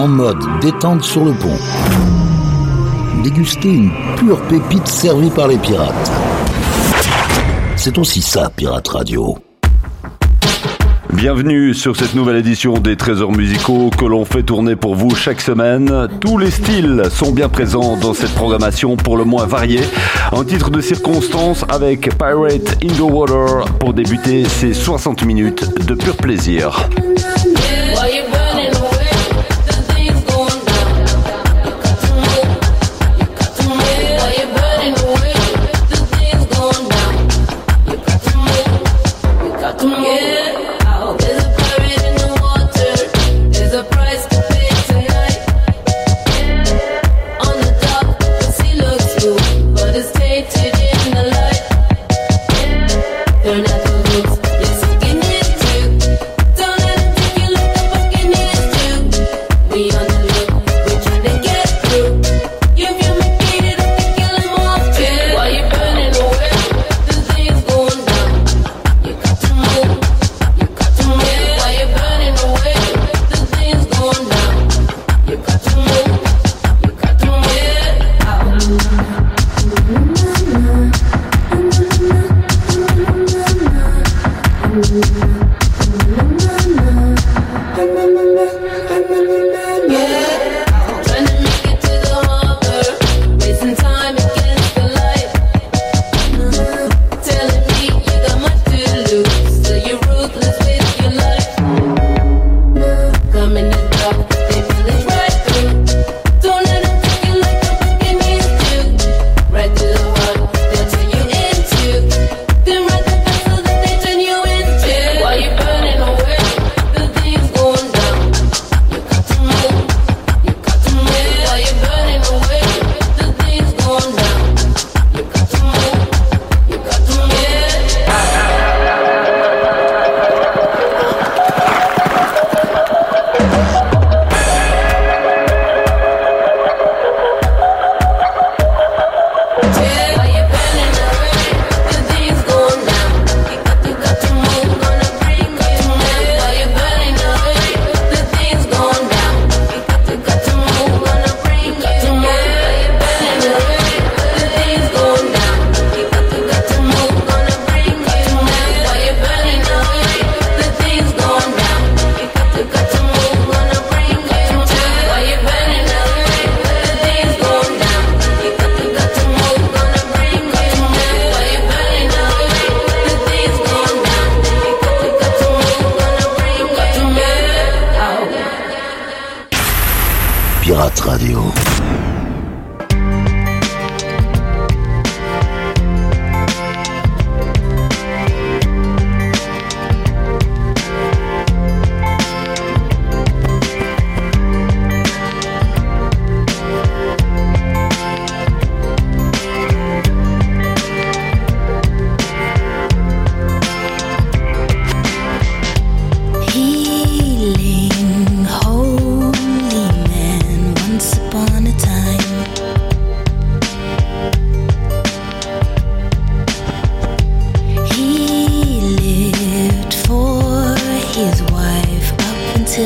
en mode détente sur le pont. Déguster une pure pépite servie par les pirates. C'est aussi ça, Pirate Radio. Bienvenue sur cette nouvelle édition des Trésors musicaux que l'on fait tourner pour vous chaque semaine. Tous les styles sont bien présents dans cette programmation pour le moins variée. En titre de circonstance avec Pirate in the Water pour débuter ces 60 minutes de pur plaisir.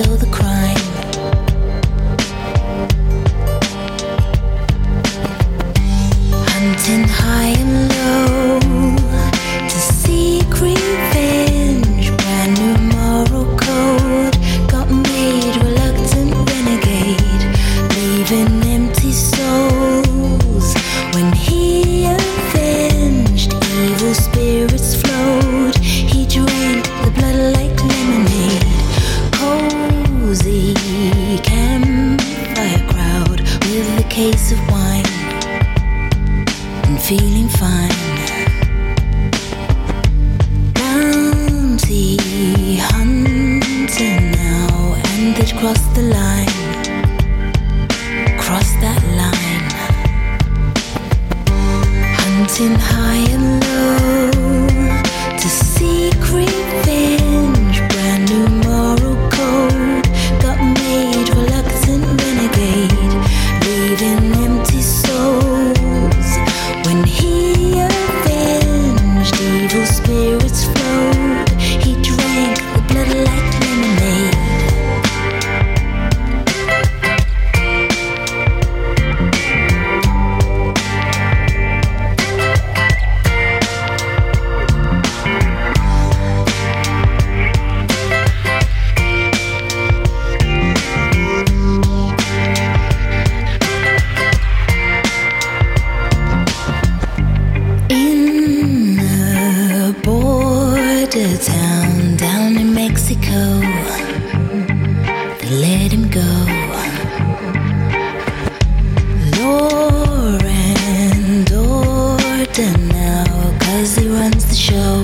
feel the crime. actor now, cause he runs the show.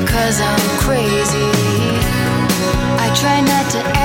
because I'm crazy. I try not to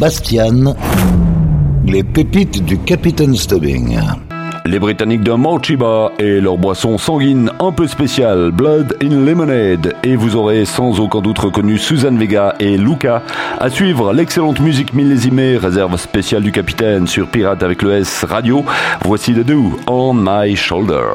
Bastian, les pépites du Capitaine Stubbing. Les Britanniques de Mochiba et leur boisson sanguine un peu spéciale, Blood in Lemonade. Et vous aurez sans aucun doute reconnu Suzanne Vega et Luca. À suivre, l'excellente musique millésimée, réserve spéciale du capitaine sur Pirate avec le S Radio. Voici The Do, On My Shoulder.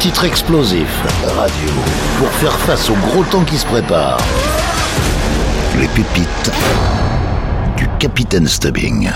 Titre explosif, radio, pour faire face au gros temps qui se prépare. Les pépites du Capitaine Stubbing.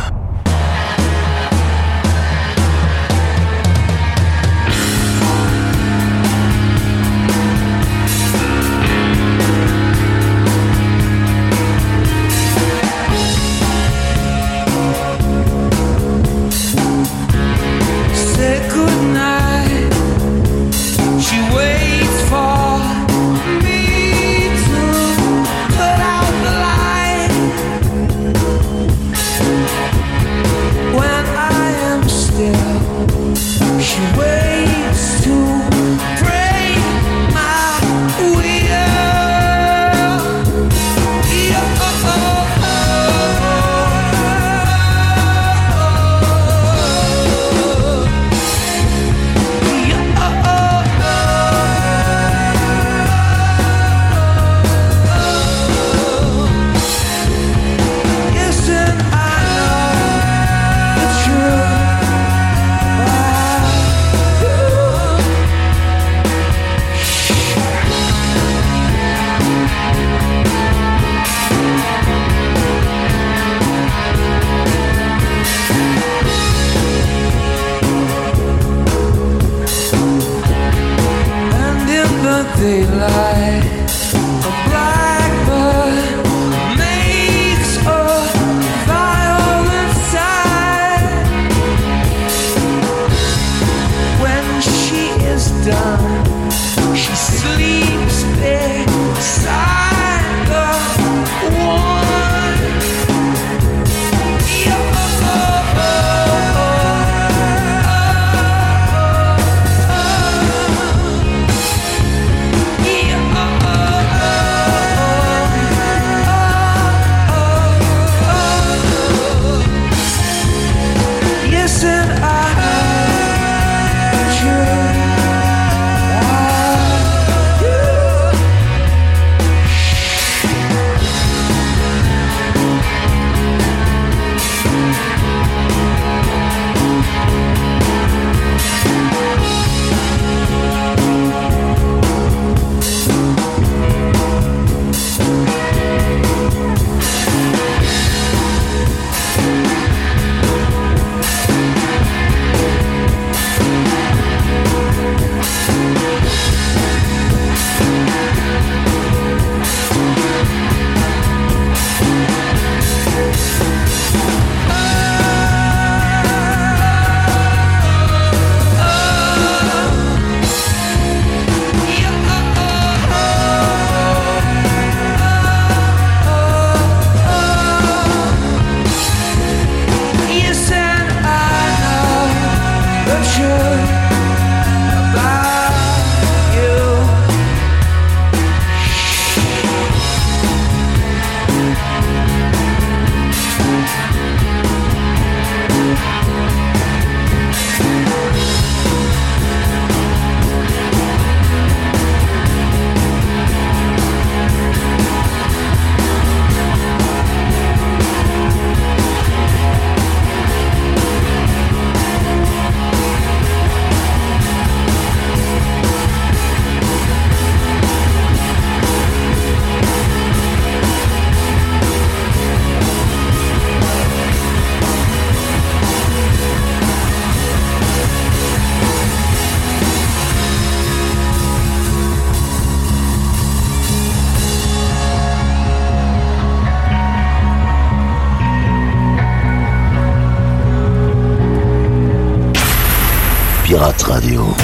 Radio.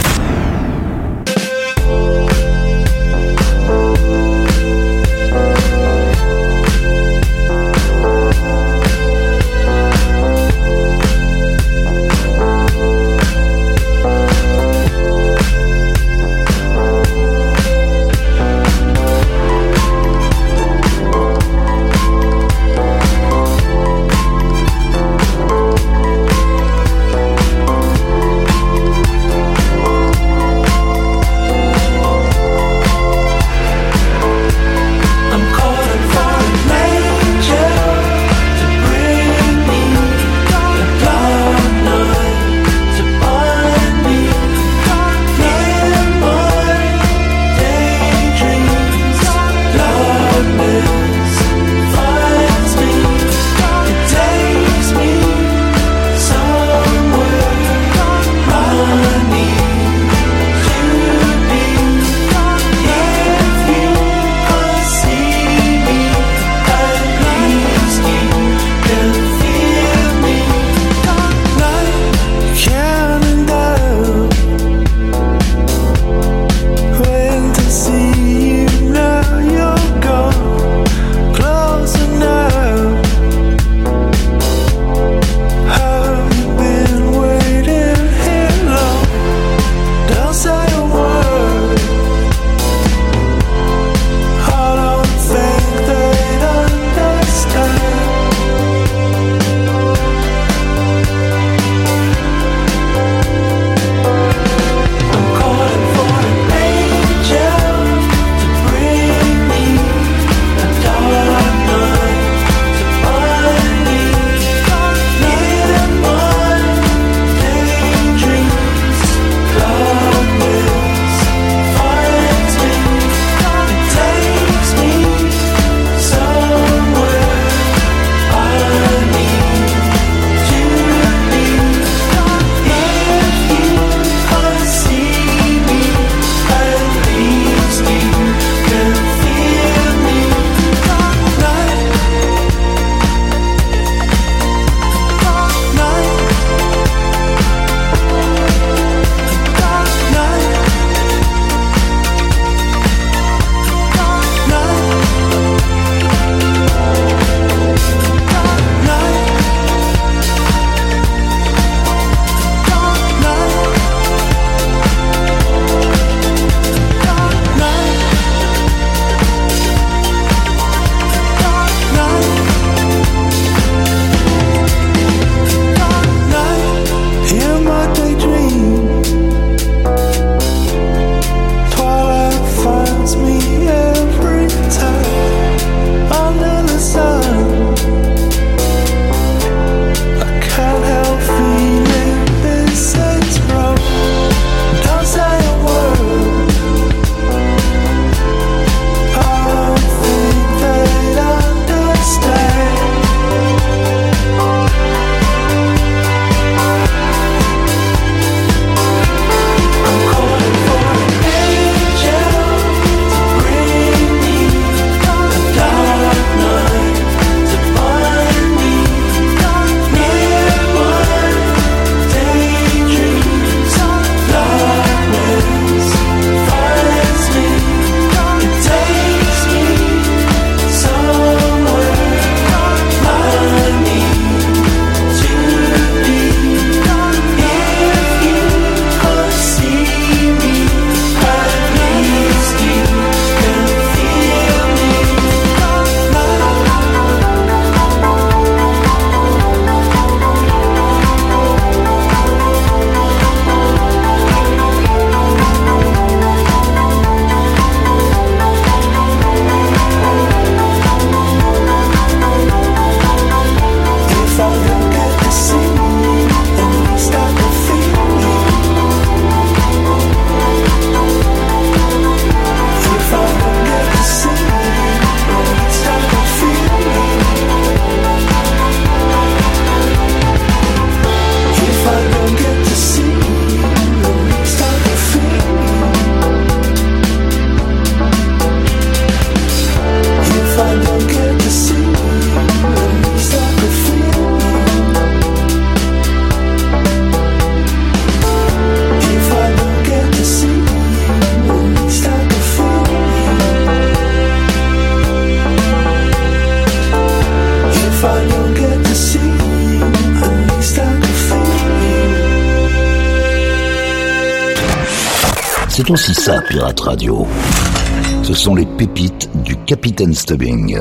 Capitaine Stubbing.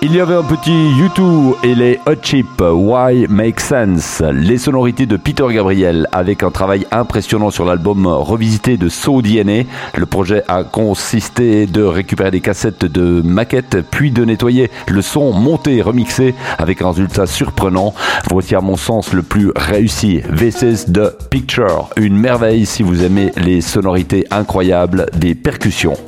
Il y avait un petit U2 et les Hot Chip, Why Make Sense, les sonorités de Peter Gabriel avec un travail impressionnant sur l'album revisité de So DNA. Le projet a consisté de récupérer des cassettes de maquettes puis de nettoyer le son monté et remixé avec un résultat surprenant. Voici à mon sens le plus réussi, is the Picture, une merveille si vous aimez les sonorités incroyables des percussions.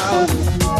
now.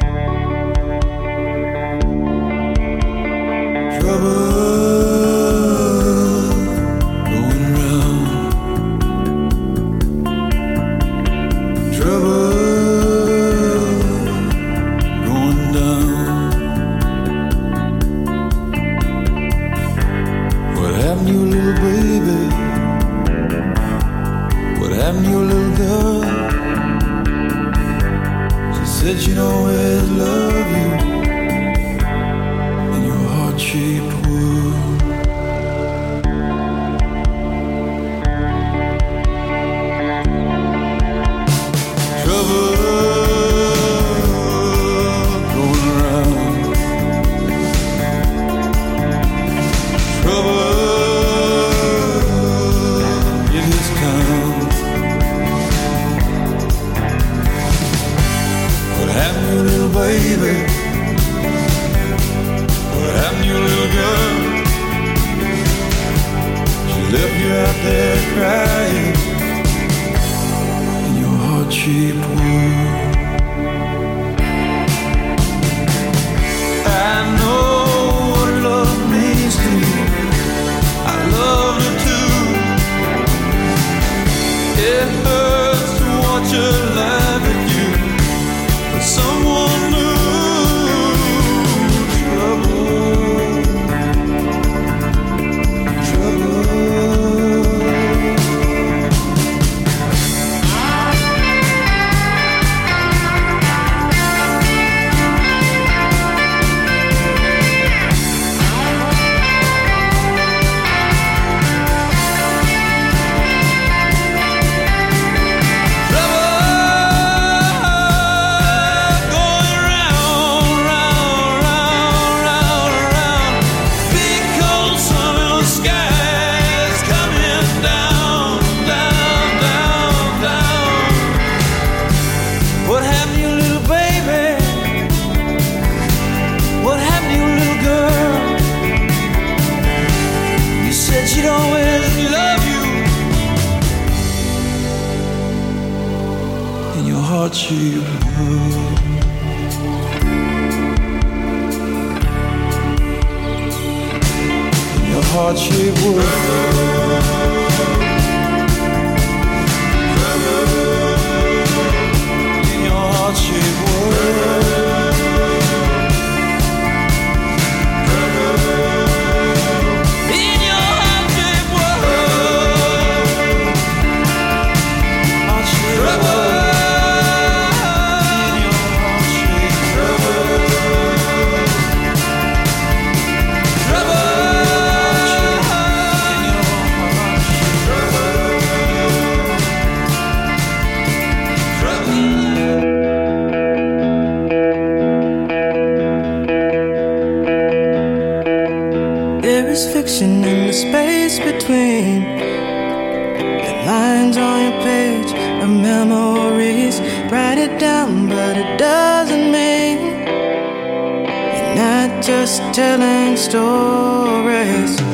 stories.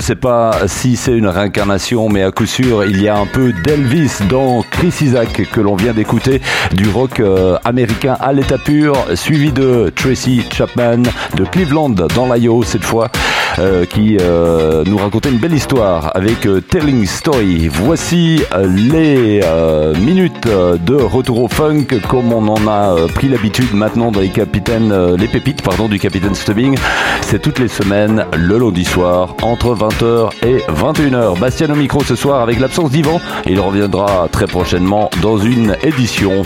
ne sais pas si c'est une réincarnation, mais à coup sûr, il y a un peu d'Elvis dans Chris Isaac que l'on vient d'écouter, du rock euh, américain à l'état pur, suivi de Tracy Chapman de Cleveland dans l'Io cette fois, euh, qui euh, nous racontait une belle histoire avec euh, Telling Story. Voici les minutes de retour au funk comme on en a pris l'habitude maintenant dans les capitaines, les pépites pardon du capitaine Stubbing. C'est toutes les semaines le lundi soir entre 20h et 21h. Bastien au micro ce soir avec l'absence d'Yvan. Il reviendra très prochainement dans une édition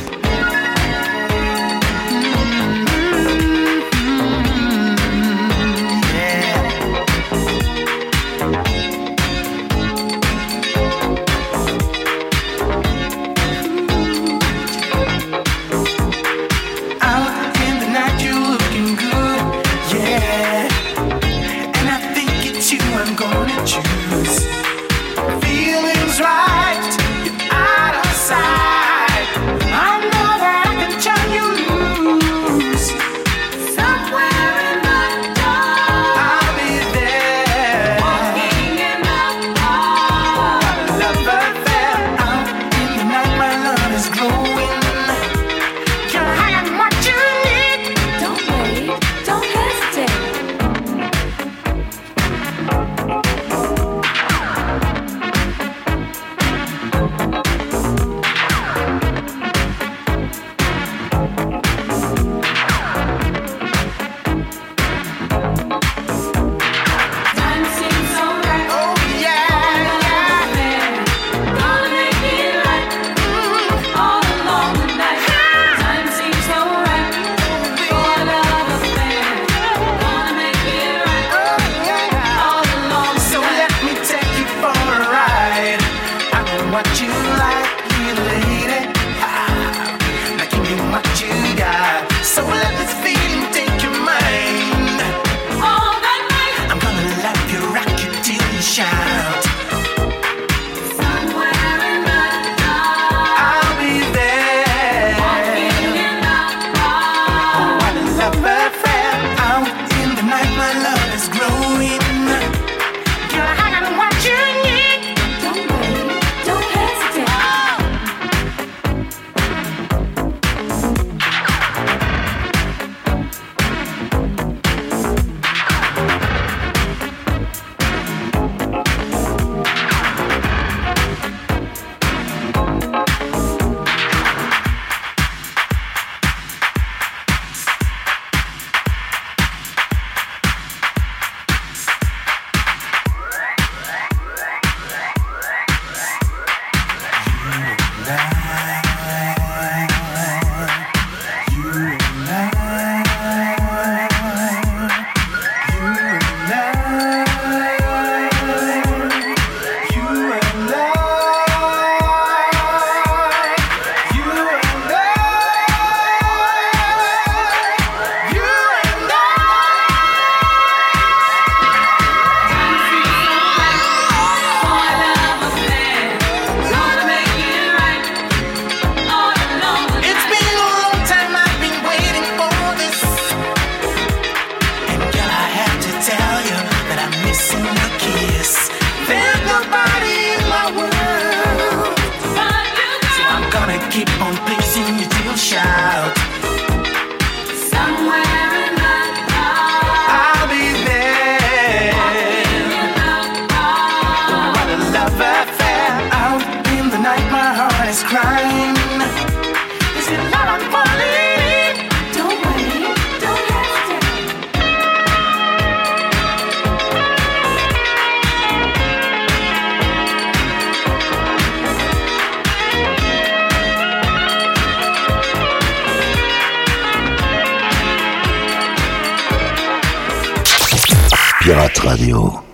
Pirate Radio.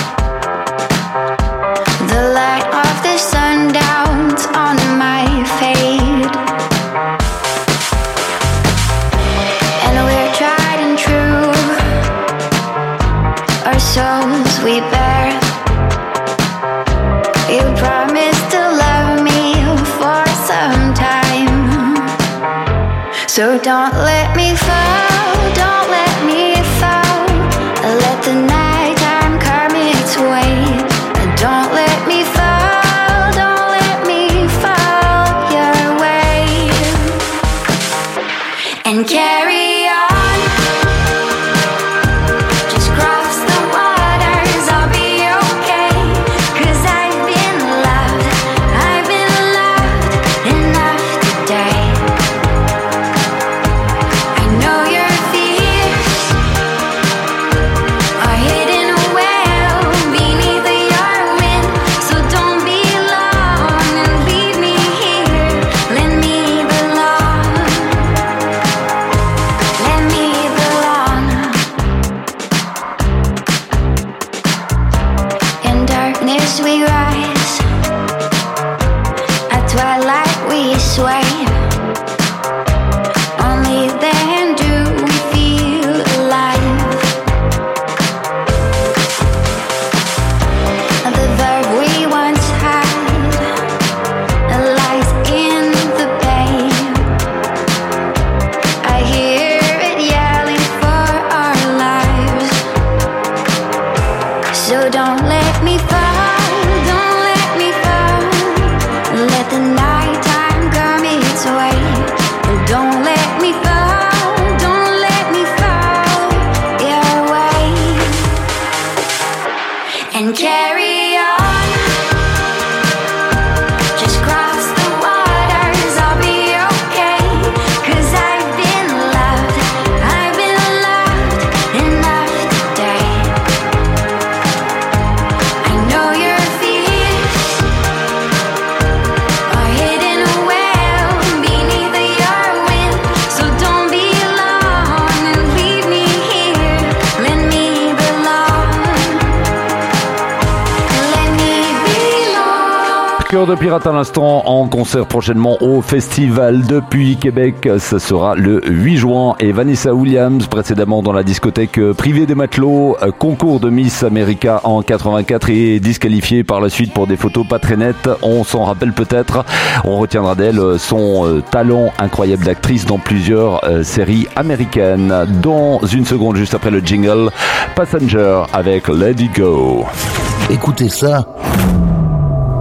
So don't let me de pirate à l'instant en concert prochainement au festival depuis Québec. Ce sera le 8 juin et Vanessa Williams précédemment dans la discothèque privée des matelots, euh, concours de Miss America en 84 et disqualifiée par la suite pour des photos pas très nettes. On s'en rappelle peut-être. On retiendra d'elle son euh, talent incroyable d'actrice dans plusieurs euh, séries américaines. Dans une seconde juste après le jingle, Passenger avec It Go. Écoutez ça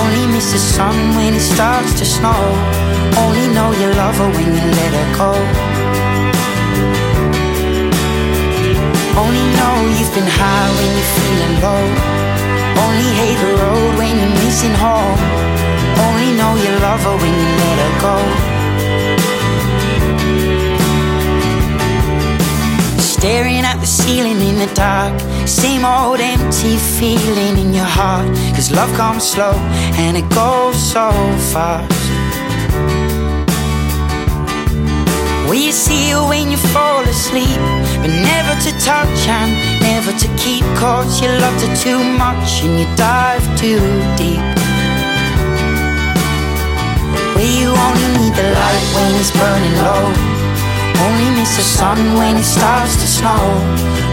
Only miss the sun when it starts to snow. Only know you love her when you let her go. Only know you've been high when you're feeling low. Only hate the road when you're missing home. Only know you love her when you let her go. Staring at the ceiling in the dark. Same old empty feeling in your heart. Cause love comes slow and it goes so fast. Will you see her when you fall asleep? But never to touch and never to keep. Cause you loved her too much and you dive too deep. Where you only need the light when it's burning low. Only miss the sun when it starts to snow.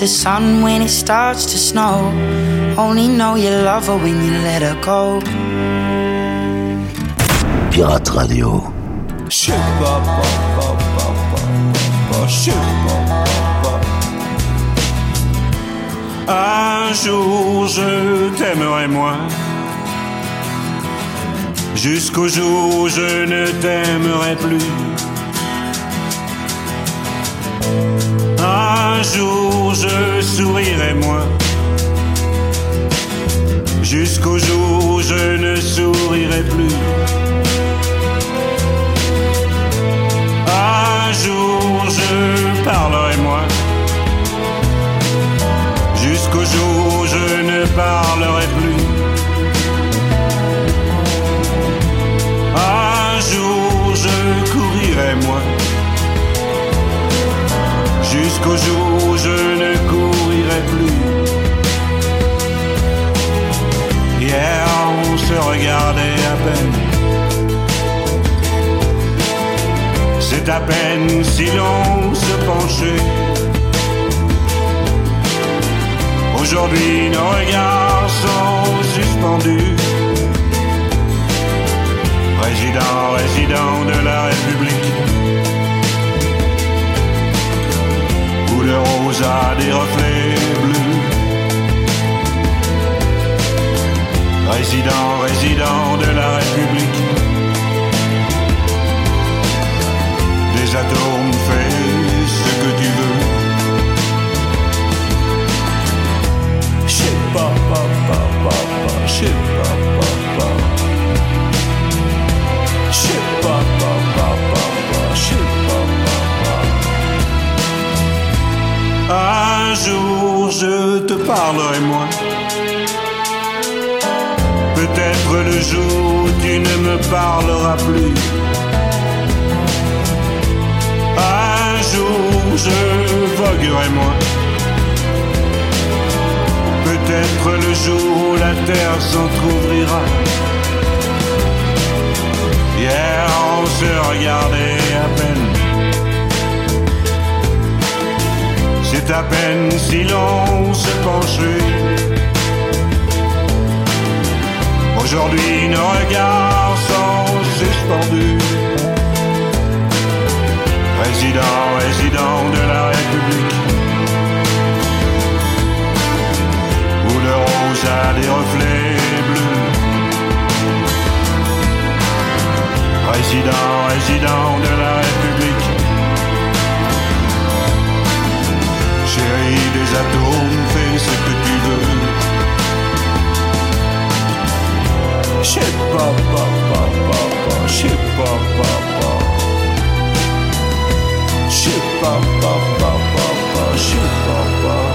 The sun when it starts to snow. Only know you love her when you let her go. Pirate Radio. Je sais pas, pas, pas, pas, pas, pas, je sais pas, pas, jour je sourirai moins. Jusqu'au jour où je ne sourirai plus. Un jour je parlerai jusqu'au jour où je ne courirai plus. Hier on se regardait à peine. C'est à peine si l'on se penchait. Aujourd'hui nos regards sont suspendus. Président, résident de la République. Le rose a des reflets bleus. Résident, résident de la République. Un jour je te parlerai moi. Peut-être le jour où tu ne me parleras plus. Un jour je voguerai moi. Peut-être le jour où la terre s'entr'ouvrira. Hier on se regardait à peine. À peine si l'on se penchait. Aujourd'hui nos regards sont suspendus. Président, résident de la République. Où le rose a des reflets bleus. Président, résident de la Des atomes, fais ce que tu veux. J'sais pas, pas, pas. J'sais pas, pas, pas, pas, pas, j'sais pas, pas.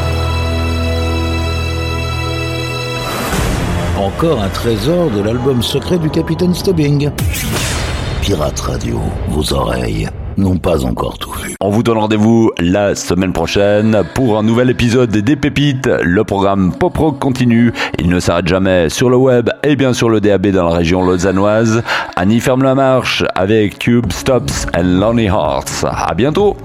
Encore un trésor de l'album secret du capitaine Stubbing. Pirate Radio, vos oreilles n'ont pas encore tout. On vous donne rendez-vous la semaine prochaine pour un nouvel épisode des Pépites. Le programme Pop continue. Il ne s'arrête jamais sur le web et bien sur le DAB dans la région lausannoise. Annie ferme la marche avec Tube Stops and Lonely Hearts. À bientôt.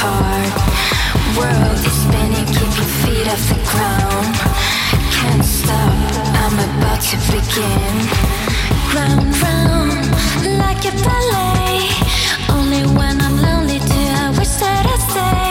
To depart. World is spinning, keep your feet off the ground. Can't stop, I'm about to begin. Round, round, like a ballet. Only when I'm lonely do I wish that I stayed.